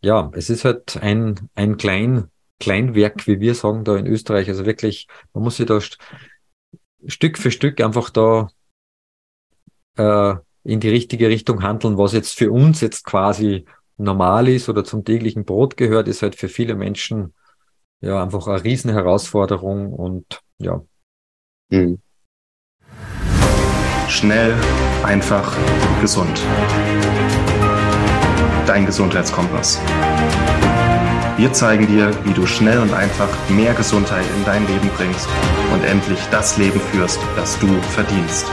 ja, es ist halt ein, ein klein, Kleinwerk, wie wir sagen, da in Österreich. Also wirklich, man muss sich da st Stück für Stück einfach da äh, in die richtige Richtung handeln, was jetzt für uns jetzt quasi normal ist oder zum täglichen Brot gehört, ist halt für viele Menschen ja einfach eine Riesenherausforderung und ja. Mhm. Schnell, einfach, gesund. Dein Gesundheitskompass. Wir zeigen dir, wie du schnell und einfach mehr Gesundheit in dein Leben bringst und endlich das Leben führst, das du verdienst.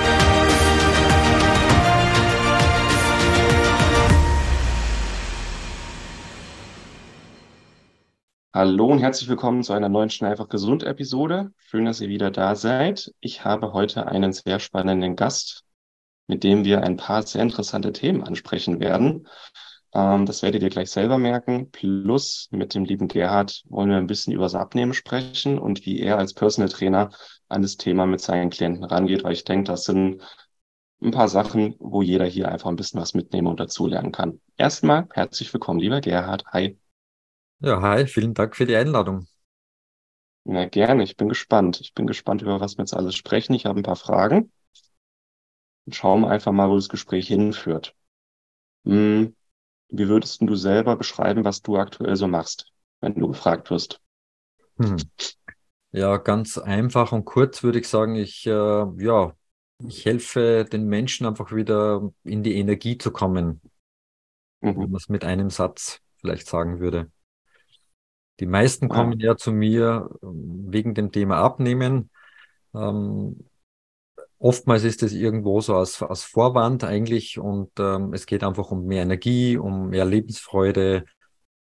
Hallo und herzlich willkommen zu einer neuen Schnell einfach gesund Episode. Schön, dass ihr wieder da seid. Ich habe heute einen sehr spannenden Gast, mit dem wir ein paar sehr interessante Themen ansprechen werden. Ähm, das werdet ihr gleich selber merken. Plus mit dem lieben Gerhard wollen wir ein bisschen über das Abnehmen sprechen und wie er als Personal Trainer an das Thema mit seinen Klienten rangeht, weil ich denke, das sind ein paar Sachen, wo jeder hier einfach ein bisschen was mitnehmen und dazulernen kann. Erstmal herzlich willkommen, lieber Gerhard. Hi. Ja, hi, vielen Dank für die Einladung. Na, gerne, ich bin gespannt. Ich bin gespannt, über was wir jetzt alles sprechen. Ich habe ein paar Fragen. Und schauen wir einfach mal, wo das Gespräch hinführt. Hm, wie würdest du selber beschreiben, was du aktuell so machst, wenn du gefragt wirst? Hm. Ja, ganz einfach und kurz würde ich sagen, ich, äh, ja, ich helfe den Menschen einfach wieder in die Energie zu kommen, mhm. wenn man es mit einem Satz vielleicht sagen würde. Die meisten kommen ja zu mir ähm, wegen dem Thema Abnehmen. Ähm, oftmals ist es irgendwo so als, als Vorwand eigentlich und ähm, es geht einfach um mehr Energie, um mehr Lebensfreude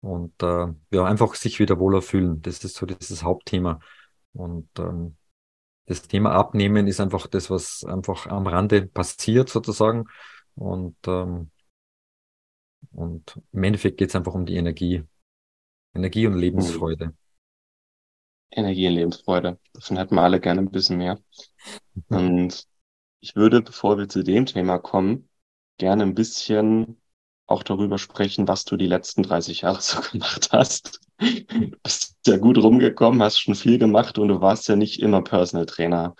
und äh, ja, einfach sich wieder wohler fühlen. Das ist so dieses Hauptthema. Und ähm, das Thema Abnehmen ist einfach das, was einfach am Rande passiert sozusagen. Und, ähm, und im Endeffekt geht es einfach um die Energie. Energie und Lebensfreude. Mhm. Energie und Lebensfreude. Davon hätten wir alle gerne ein bisschen mehr. Und ich würde, bevor wir zu dem Thema kommen, gerne ein bisschen auch darüber sprechen, was du die letzten 30 Jahre so gemacht hast. Du bist ja gut rumgekommen, hast schon viel gemacht und du warst ja nicht immer Personal Trainer.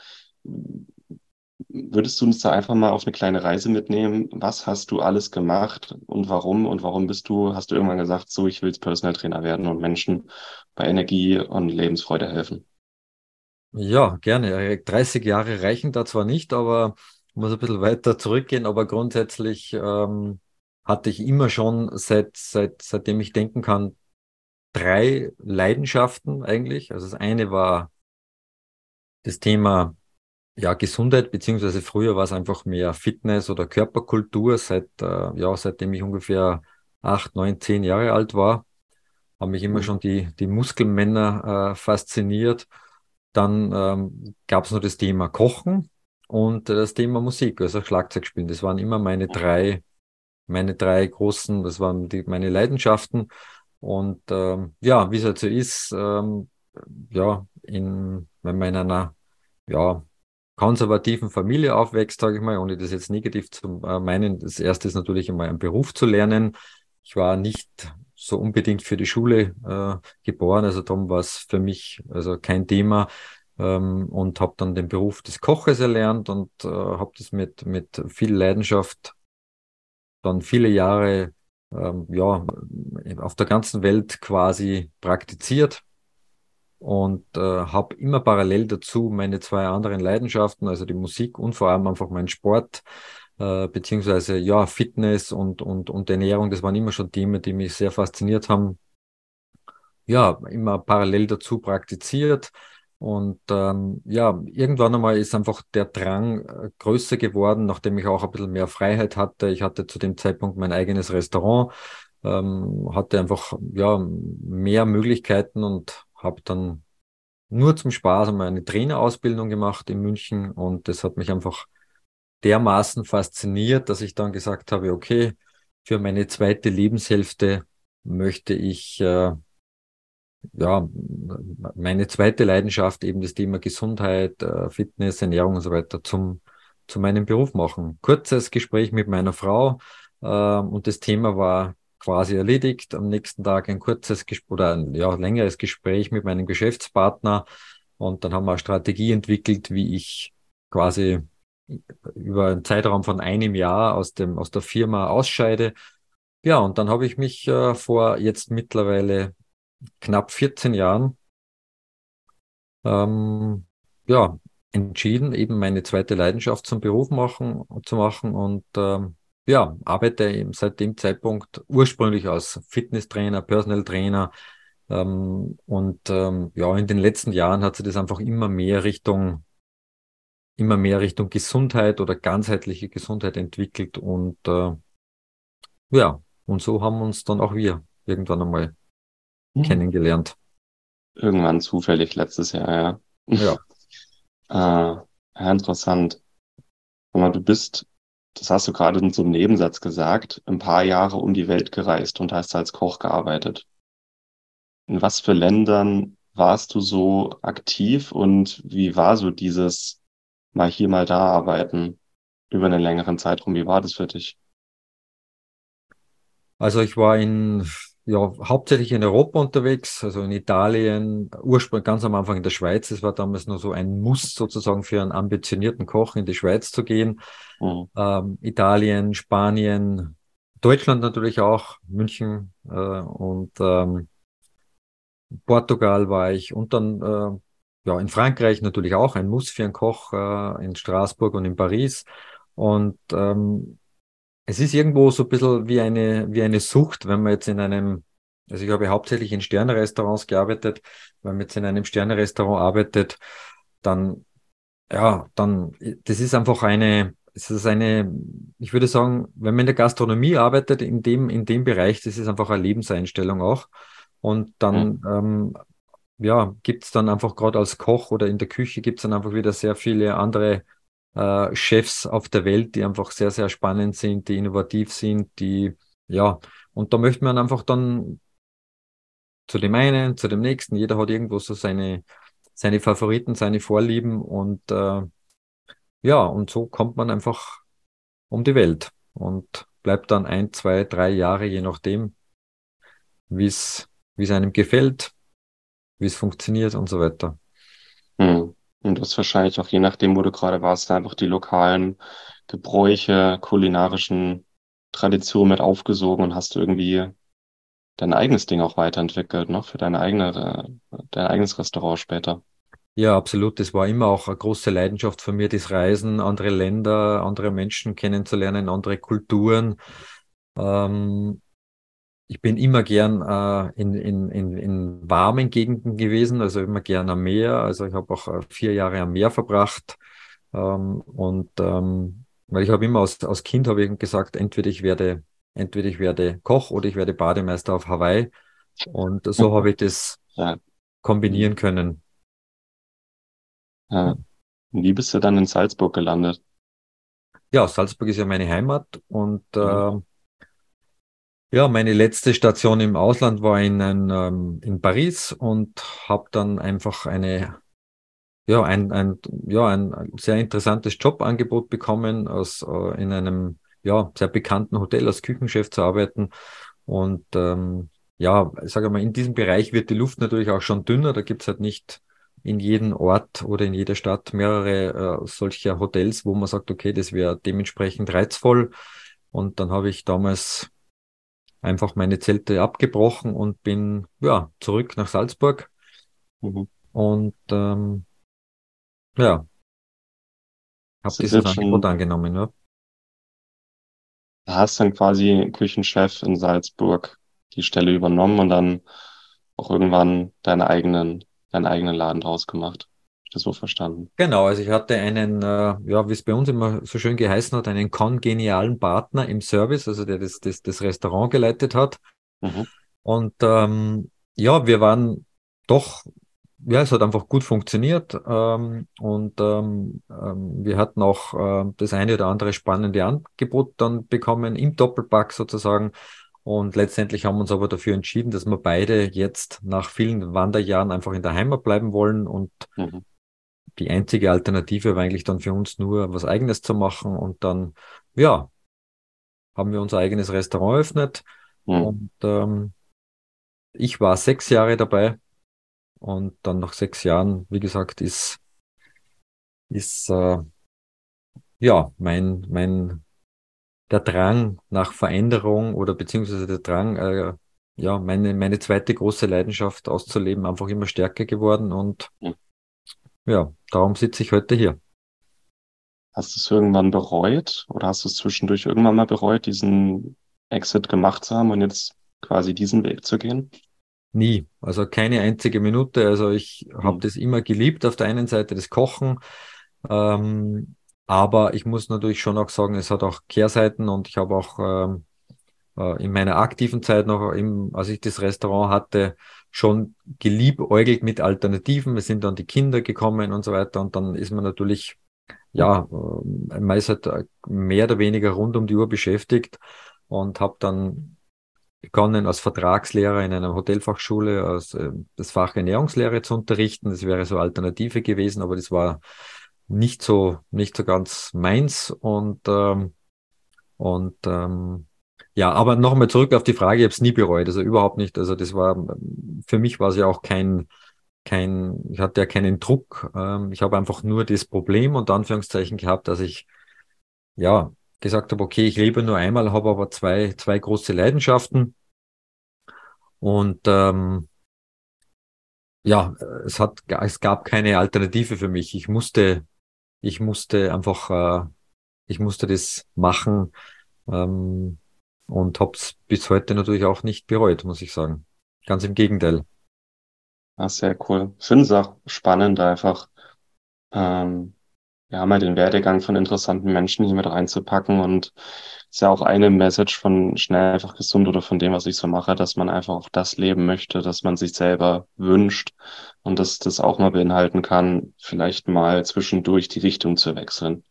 Würdest du uns da einfach mal auf eine kleine Reise mitnehmen? Was hast du alles gemacht und warum? Und warum bist du, hast du irgendwann gesagt, so, ich will Personal Trainer werden und Menschen bei Energie und Lebensfreude helfen? Ja, gerne. 30 Jahre reichen da zwar nicht, aber muss ein bisschen weiter zurückgehen, aber grundsätzlich ähm, hatte ich immer schon seit, seit, seitdem ich denken kann, drei Leidenschaften eigentlich. Also das eine war das Thema ja, Gesundheit, beziehungsweise früher war es einfach mehr Fitness oder Körperkultur, seit, äh, ja, seitdem ich ungefähr acht, neun, zehn Jahre alt war, haben mich immer mhm. schon die, die Muskelmänner äh, fasziniert. Dann ähm, gab es noch das Thema Kochen und äh, das Thema Musik, also Schlagzeug spielen. Das waren immer meine drei, meine drei großen, das waren die, meine Leidenschaften. Und ähm, ja, wie es halt so ist, ähm, ja, in, wenn man in einer ja, konservativen Familie aufwächst, sage ich mal, ohne das jetzt negativ zu äh, meinen. Das erste ist natürlich einmal einen Beruf zu lernen. Ich war nicht so unbedingt für die Schule äh, geboren, also darum war es für mich also kein Thema. Ähm, und habe dann den Beruf des Koches erlernt und äh, habe das mit mit viel Leidenschaft dann viele Jahre ähm, ja auf der ganzen Welt quasi praktiziert und äh, habe immer parallel dazu meine zwei anderen Leidenschaften, also die Musik und vor allem einfach meinen Sport, äh, beziehungsweise ja, Fitness und, und, und Ernährung, das waren immer schon Themen, die mich sehr fasziniert haben. Ja, immer parallel dazu praktiziert. Und ähm, ja, irgendwann einmal ist einfach der Drang äh, größer geworden, nachdem ich auch ein bisschen mehr Freiheit hatte. Ich hatte zu dem Zeitpunkt mein eigenes Restaurant, ähm, hatte einfach ja mehr Möglichkeiten und habe dann nur zum Spaß einmal eine Trainerausbildung gemacht in München und das hat mich einfach dermaßen fasziniert, dass ich dann gesagt habe, okay, für meine zweite Lebenshälfte möchte ich äh, ja meine zweite Leidenschaft eben das Thema Gesundheit, äh, Fitness, Ernährung und so weiter zum zu meinem Beruf machen. Kurzes Gespräch mit meiner Frau äh, und das Thema war quasi erledigt. Am nächsten Tag ein kurzes oder ein ja, längeres Gespräch mit meinem Geschäftspartner. Und dann haben wir eine Strategie entwickelt, wie ich quasi über einen Zeitraum von einem Jahr aus dem, aus der Firma ausscheide. Ja, und dann habe ich mich äh, vor jetzt mittlerweile knapp 14 Jahren ähm, ja, entschieden, eben meine zweite Leidenschaft zum Beruf machen, zu machen und ähm, ja, arbeite eben seit dem Zeitpunkt ursprünglich als Fitnesstrainer, Personal Trainer ähm, und ähm, ja, in den letzten Jahren hat sich das einfach immer mehr Richtung immer mehr Richtung Gesundheit oder ganzheitliche Gesundheit entwickelt und äh, ja, und so haben uns dann auch wir irgendwann einmal mhm. kennengelernt. Irgendwann zufällig letztes Jahr, ja. Ja. äh, interessant. Aber du bist, das hast du gerade in so einem Nebensatz gesagt, ein paar Jahre um die Welt gereist und hast als Koch gearbeitet. In was für Ländern warst du so aktiv und wie war so dieses mal hier, mal da arbeiten über einen längeren Zeitraum? Wie war das für dich? Also ich war in, ja, hauptsächlich in Europa unterwegs, also in Italien, ursprünglich ganz am Anfang in der Schweiz. Es war damals nur so ein Muss sozusagen für einen ambitionierten Koch in die Schweiz zu gehen. Mhm. Ähm, Italien, Spanien, Deutschland natürlich auch, München äh, und ähm, Portugal war ich und dann äh, ja in Frankreich natürlich auch ein Muss für einen Koch äh, in Straßburg und in Paris und ähm, es ist irgendwo so ein bisschen wie eine, wie eine Sucht, wenn man jetzt in einem, also ich habe hauptsächlich in Sternerestaurants gearbeitet, wenn man jetzt in einem Sternerestaurant arbeitet, dann, ja, dann, das ist einfach eine, es ist eine, ich würde sagen, wenn man in der Gastronomie arbeitet, in dem, in dem Bereich, das ist einfach eine Lebenseinstellung auch. Und dann, mhm. ähm, ja, gibt es dann einfach gerade als Koch oder in der Küche gibt es dann einfach wieder sehr viele andere äh, Chefs auf der Welt, die einfach sehr, sehr spannend sind, die innovativ sind, die, ja, und da möchte man einfach dann zu dem einen, zu dem nächsten, jeder hat irgendwo so seine, seine Favoriten, seine Vorlieben und äh, ja, und so kommt man einfach um die Welt und bleibt dann ein, zwei, drei Jahre, je nachdem, wie es wie es einem gefällt, wie es funktioniert und so weiter. Hm. Und du hast wahrscheinlich auch je nachdem, wo du gerade warst, einfach die lokalen Gebräuche, kulinarischen Traditionen mit aufgesogen und hast irgendwie dein eigenes Ding auch weiterentwickelt, ne? Für deine eigene, dein eigenes Restaurant später. Ja, absolut. Das war immer auch eine große Leidenschaft von mir, das Reisen, andere Länder, andere Menschen kennenzulernen, andere Kulturen. Ähm, ich bin immer gern äh, in, in, in, in warmen Gegenden gewesen, also immer gern am Meer. Also ich habe auch äh, vier Jahre am Meer verbracht. Ähm, und ähm, weil ich habe immer als, als Kind habe ich gesagt, entweder ich werde, entweder ich werde Koch oder ich werde Bademeister auf Hawaii. Und so habe ich das ja. kombinieren können. Ja. Wie bist du dann in Salzburg gelandet? Ja, Salzburg ist ja meine Heimat und äh, ja, meine letzte Station im Ausland war in, ein, ähm, in Paris und habe dann einfach eine, ja, ein, ein, ja, ein sehr interessantes Jobangebot bekommen, aus, äh, in einem ja, sehr bekannten Hotel als Küchenchef zu arbeiten. Und ähm, ja, sage mal, in diesem Bereich wird die Luft natürlich auch schon dünner. Da gibt's halt nicht in jedem Ort oder in jeder Stadt mehrere äh, solcher Hotels, wo man sagt, okay, das wäre dementsprechend reizvoll. Und dann habe ich damals einfach meine Zelte abgebrochen und bin ja zurück nach Salzburg. Mhm. Und ähm, ja, habe dieses Angebot angenommen. Ja. Da hast dann quasi Küchenchef in Salzburg die Stelle übernommen und dann auch irgendwann deinen eigenen, deinen eigenen Laden draus gemacht das so verstanden. Genau, also ich hatte einen, äh, ja, wie es bei uns immer so schön geheißen hat, einen kongenialen Partner im Service, also der das, das, das Restaurant geleitet hat. Mhm. Und ähm, ja, wir waren doch, ja, es hat einfach gut funktioniert ähm, und ähm, ähm, wir hatten auch äh, das eine oder andere spannende Angebot dann bekommen im Doppelpack sozusagen. Und letztendlich haben wir uns aber dafür entschieden, dass wir beide jetzt nach vielen Wanderjahren einfach in der Heimat bleiben wollen und mhm die einzige Alternative war eigentlich dann für uns nur was eigenes zu machen und dann, ja, haben wir unser eigenes Restaurant eröffnet Mhm. Und ähm, ich war sechs Jahre dabei und dann nach sechs Jahren, wie gesagt, ist, ist äh, ja mein, mein der Drang nach Veränderung oder beziehungsweise der Drang, äh, ja, meine, meine zweite große Leidenschaft auszuleben, einfach immer stärker geworden und mhm. Ja, darum sitze ich heute hier. Hast du es irgendwann bereut oder hast du es zwischendurch irgendwann mal bereut, diesen Exit gemacht zu haben und jetzt quasi diesen Weg zu gehen? Nie, also keine einzige Minute. Also ich mhm. habe das immer geliebt, auf der einen Seite das Kochen, ähm, aber ich muss natürlich schon auch sagen, es hat auch Kehrseiten und ich habe auch ähm, äh, in meiner aktiven Zeit noch, im, als ich das Restaurant hatte, schon geliebäugelt mit Alternativen. Es sind dann die Kinder gekommen und so weiter und dann ist man natürlich ja, äh, meist halt mehr oder weniger rund um die Uhr beschäftigt und habe dann begonnen als Vertragslehrer in einer Hotelfachschule als, äh, das Fach Ernährungslehre zu unterrichten. Das wäre so Alternative gewesen, aber das war nicht so nicht so ganz meins und ähm, und ähm, ja, aber nochmal zurück auf die Frage, ich habe es nie bereut, also überhaupt nicht. Also das war für mich war es ja auch kein kein, ich hatte ja keinen Druck. Ähm, ich habe einfach nur das Problem und Anführungszeichen gehabt, dass ich ja gesagt habe, okay, ich lebe nur einmal, habe aber zwei, zwei große Leidenschaften. Und ähm, ja, es hat, es gab keine Alternative für mich. Ich musste, ich musste einfach, äh, ich musste das machen ähm, und habe es bis heute natürlich auch nicht bereut, muss ich sagen. Ganz im Gegenteil. Ah, sehr cool. Ich finde es auch spannend, einfach ähm, ja, mal den Werdegang von interessanten Menschen hier mit reinzupacken. Und ist ja auch eine Message von schnell einfach gesund oder von dem, was ich so mache, dass man einfach auch das leben möchte, dass man sich selber wünscht und dass das auch mal beinhalten kann, vielleicht mal zwischendurch die Richtung zu wechseln.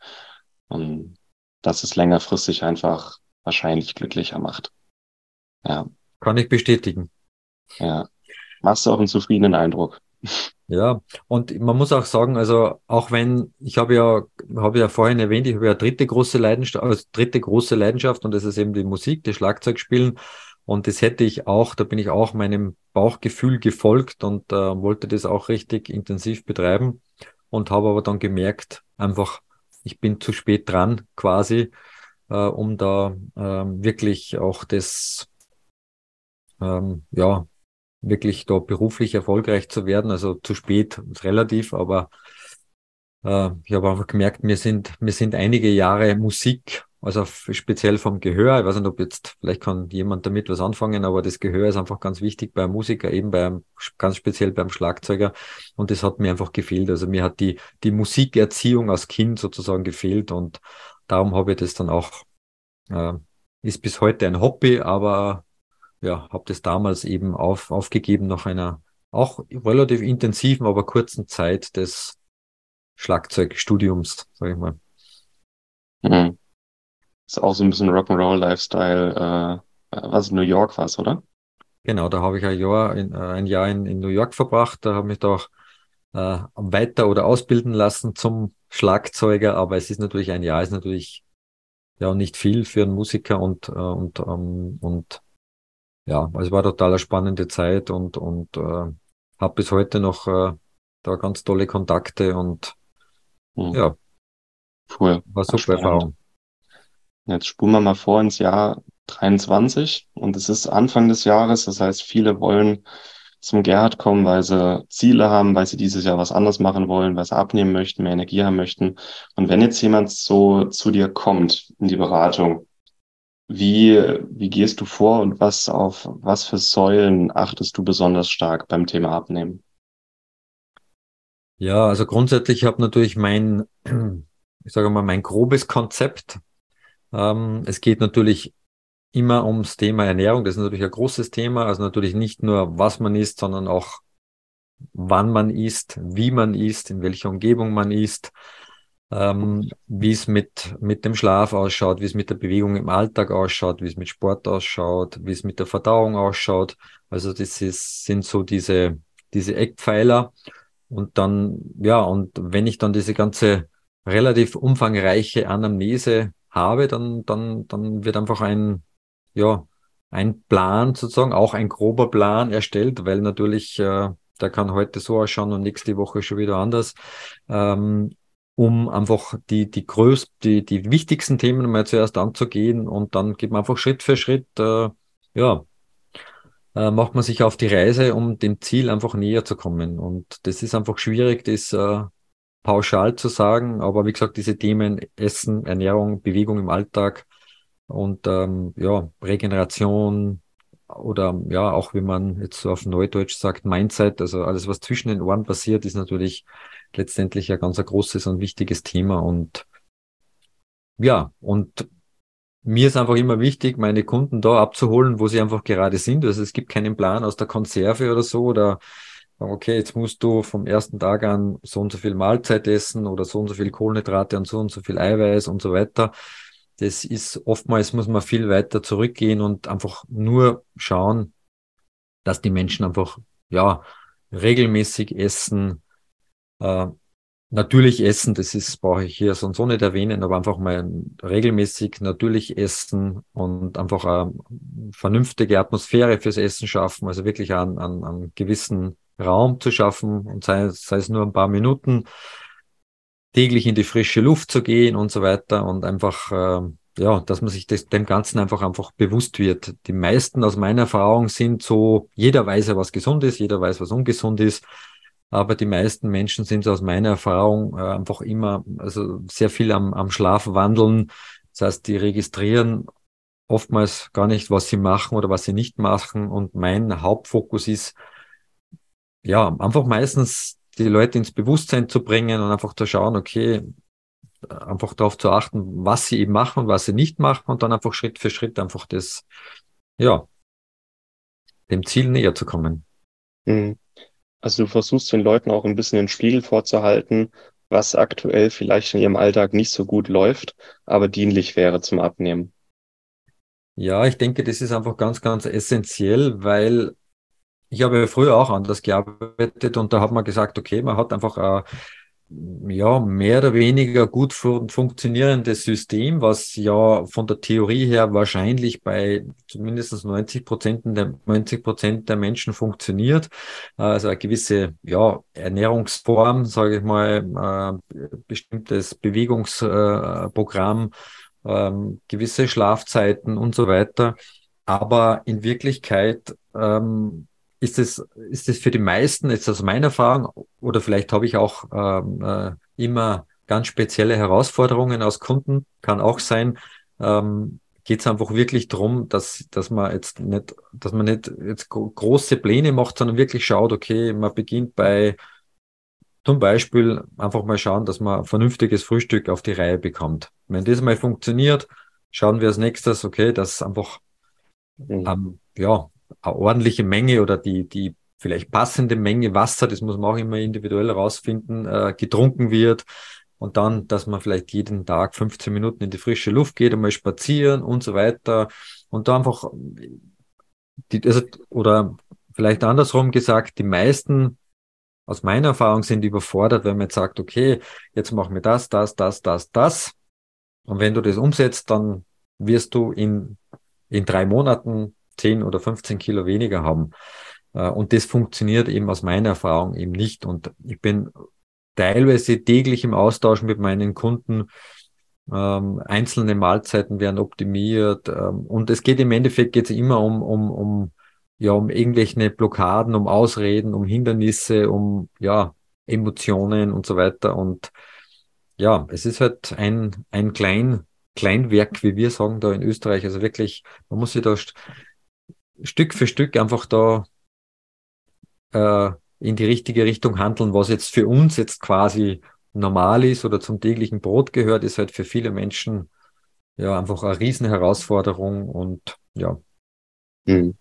Und dass es längerfristig einfach wahrscheinlich glücklicher macht. Ja. Kann ich bestätigen. Ja machst du auch einen zufriedenen Eindruck. Ja, und man muss auch sagen, also auch wenn, ich habe ja, habe ja vorhin erwähnt, ich habe ja dritte große Leidenschaft, also dritte große Leidenschaft und das ist eben die Musik, das Schlagzeugspielen. Und das hätte ich auch, da bin ich auch meinem Bauchgefühl gefolgt und äh, wollte das auch richtig intensiv betreiben und habe aber dann gemerkt, einfach, ich bin zu spät dran quasi, äh, um da äh, wirklich auch das, ähm, ja, wirklich da beruflich erfolgreich zu werden. Also zu spät relativ, aber äh, ich habe einfach gemerkt, mir sind, mir sind einige Jahre Musik, also speziell vom Gehör. Ich weiß nicht, ob jetzt, vielleicht kann jemand damit was anfangen, aber das Gehör ist einfach ganz wichtig beim Musiker, eben beim, ganz speziell beim Schlagzeuger. Und das hat mir einfach gefehlt. Also mir hat die, die Musikerziehung als Kind sozusagen gefehlt und darum habe ich das dann auch, äh, ist bis heute ein Hobby, aber ja, habe das damals eben auf, aufgegeben nach einer auch relativ intensiven, aber kurzen Zeit des Schlagzeugstudiums, sage ich mal. Mhm. Ist auch so ein bisschen Rock'n'Roll-Lifestyle, äh, was in New York war oder? Genau, da habe ich ein Jahr in, äh, ein Jahr in, in New York verbracht. Da habe ich da auch äh, weiter oder ausbilden lassen zum Schlagzeuger, aber es ist natürlich ein Jahr, ist natürlich ja nicht viel für einen Musiker und, äh, und, ähm, und ja, also es war total eine spannende Zeit und, und äh, habe bis heute noch äh, da ganz tolle Kontakte und mhm. ja, cool. war super Spannend. Erfahrung. Jetzt spulen wir mal vor ins Jahr 23 und es ist Anfang des Jahres, das heißt, viele wollen zum Gerhard kommen, weil sie Ziele haben, weil sie dieses Jahr was anderes machen wollen, weil sie abnehmen möchten, mehr Energie haben möchten. Und wenn jetzt jemand so zu dir kommt in die Beratung, wie, wie gehst du vor und was auf was für Säulen achtest du besonders stark beim Thema Abnehmen? Ja, also grundsätzlich habe natürlich mein, ich sage mal, mein grobes Konzept. Ähm, es geht natürlich immer ums Thema Ernährung. Das ist natürlich ein großes Thema. Also natürlich nicht nur, was man isst, sondern auch, wann man isst, wie man isst, in welcher Umgebung man isst, ähm, wie es mit, mit dem Schlaf ausschaut, wie es mit der Bewegung im Alltag ausschaut, wie es mit Sport ausschaut, wie es mit der Verdauung ausschaut. Also das ist, sind so diese, diese Eckpfeiler. Und dann, ja, und wenn ich dann diese ganze relativ umfangreiche Anamnese habe, dann, dann, dann wird einfach ein, ja, ein Plan sozusagen, auch ein grober Plan erstellt, weil natürlich äh, der kann heute so ausschauen und nächste Woche schon wieder anders, ähm, um einfach die, die größten, die, die wichtigsten Themen mal zuerst anzugehen und dann geht man einfach Schritt für Schritt, äh, ja, äh, macht man sich auf die Reise, um dem Ziel einfach näher zu kommen. Und das ist einfach schwierig, das äh, pauschal zu sagen, aber wie gesagt, diese Themen Essen, Ernährung, Bewegung im Alltag und ähm, ja, Regeneration, oder ja, auch wie man jetzt so auf Neudeutsch sagt, Mindset, also alles, was zwischen den Ohren passiert, ist natürlich letztendlich ein ganz großes und wichtiges Thema. Und ja, und mir ist einfach immer wichtig, meine Kunden da abzuholen, wo sie einfach gerade sind. Also es gibt keinen Plan aus der Konserve oder so oder okay, jetzt musst du vom ersten Tag an so und so viel Mahlzeit essen oder so und so viel Kohlenhydrate und so und so viel Eiweiß und so weiter das ist oftmals muss man viel weiter zurückgehen und einfach nur schauen, dass die Menschen einfach, ja, regelmäßig essen, äh, natürlich essen, das ist, brauche ich hier sonst so nicht erwähnen, aber einfach mal regelmäßig natürlich essen und einfach eine vernünftige Atmosphäre fürs Essen schaffen, also wirklich einen, einen, einen gewissen Raum zu schaffen und sei, sei es nur ein paar Minuten, täglich in die frische Luft zu gehen und so weiter und einfach, äh, ja, dass man sich das, dem Ganzen einfach einfach bewusst wird. Die meisten aus meiner Erfahrung sind so, jeder weiß ja, was gesund ist, jeder weiß, was ungesund ist. Aber die meisten Menschen sind so aus meiner Erfahrung äh, einfach immer, also sehr viel am, am Schlaf wandeln. Das heißt, die registrieren oftmals gar nicht, was sie machen oder was sie nicht machen. Und mein Hauptfokus ist, ja, einfach meistens die Leute ins Bewusstsein zu bringen und einfach zu schauen, okay, einfach darauf zu achten, was sie eben machen und was sie nicht machen und dann einfach Schritt für Schritt einfach das, ja, dem Ziel näher zu kommen. Mhm. Also du versuchst den Leuten auch ein bisschen den Spiegel vorzuhalten, was aktuell vielleicht in ihrem Alltag nicht so gut läuft, aber dienlich wäre zum Abnehmen. Ja, ich denke, das ist einfach ganz, ganz essentiell, weil ich habe früher auch anders gearbeitet und da hat man gesagt, okay, man hat einfach ein ja, mehr oder weniger gut fun funktionierendes System, was ja von der Theorie her wahrscheinlich bei zumindest 90 Prozent der, 90 Prozent der Menschen funktioniert. Also eine gewisse ja, Ernährungsform, sage ich mal, bestimmtes Bewegungsprogramm, äh, äh, gewisse Schlafzeiten und so weiter. Aber in Wirklichkeit ähm, ist es, ist es für die meisten, jetzt aus meiner Erfahrung, oder vielleicht habe ich auch ähm, äh, immer ganz spezielle Herausforderungen aus Kunden, kann auch sein, ähm, geht es einfach wirklich darum, dass, dass man jetzt nicht, dass man nicht jetzt große Pläne macht, sondern wirklich schaut, okay, man beginnt bei zum Beispiel einfach mal schauen, dass man vernünftiges Frühstück auf die Reihe bekommt. Wenn das mal funktioniert, schauen wir als nächstes, okay, dass einfach mhm. ähm, ja, eine ordentliche Menge oder die, die vielleicht passende Menge Wasser, das muss man auch immer individuell herausfinden, äh, getrunken wird. Und dann, dass man vielleicht jeden Tag 15 Minuten in die frische Luft geht, einmal spazieren und so weiter. Und da einfach, die, also, oder vielleicht andersrum gesagt, die meisten aus meiner Erfahrung sind überfordert, wenn man jetzt sagt, okay, jetzt machen wir das, das, das, das, das. Und wenn du das umsetzt, dann wirst du in, in drei Monaten 10 oder 15 Kilo weniger haben. Äh, und das funktioniert eben aus meiner Erfahrung eben nicht. Und ich bin teilweise täglich im Austausch mit meinen Kunden. Ähm, einzelne Mahlzeiten werden optimiert. Ähm, und es geht im Endeffekt geht immer um, um, um, ja, um irgendwelche Blockaden, um Ausreden, um Hindernisse, um, ja, Emotionen und so weiter. Und ja, es ist halt ein, ein klein, Kleinwerk, wie wir sagen da in Österreich. Also wirklich, man muss sich da Stück für Stück einfach da äh, in die richtige Richtung handeln, was jetzt für uns jetzt quasi normal ist oder zum täglichen Brot gehört, ist halt für viele Menschen ja einfach eine riesen Herausforderung und ja. Mhm.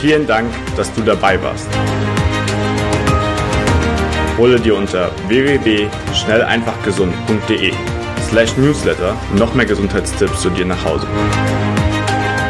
Vielen Dank, dass du dabei warst. Hole dir unter www.schnelleinfachgesund.de slash newsletter noch mehr Gesundheitstipps zu dir nach Hause.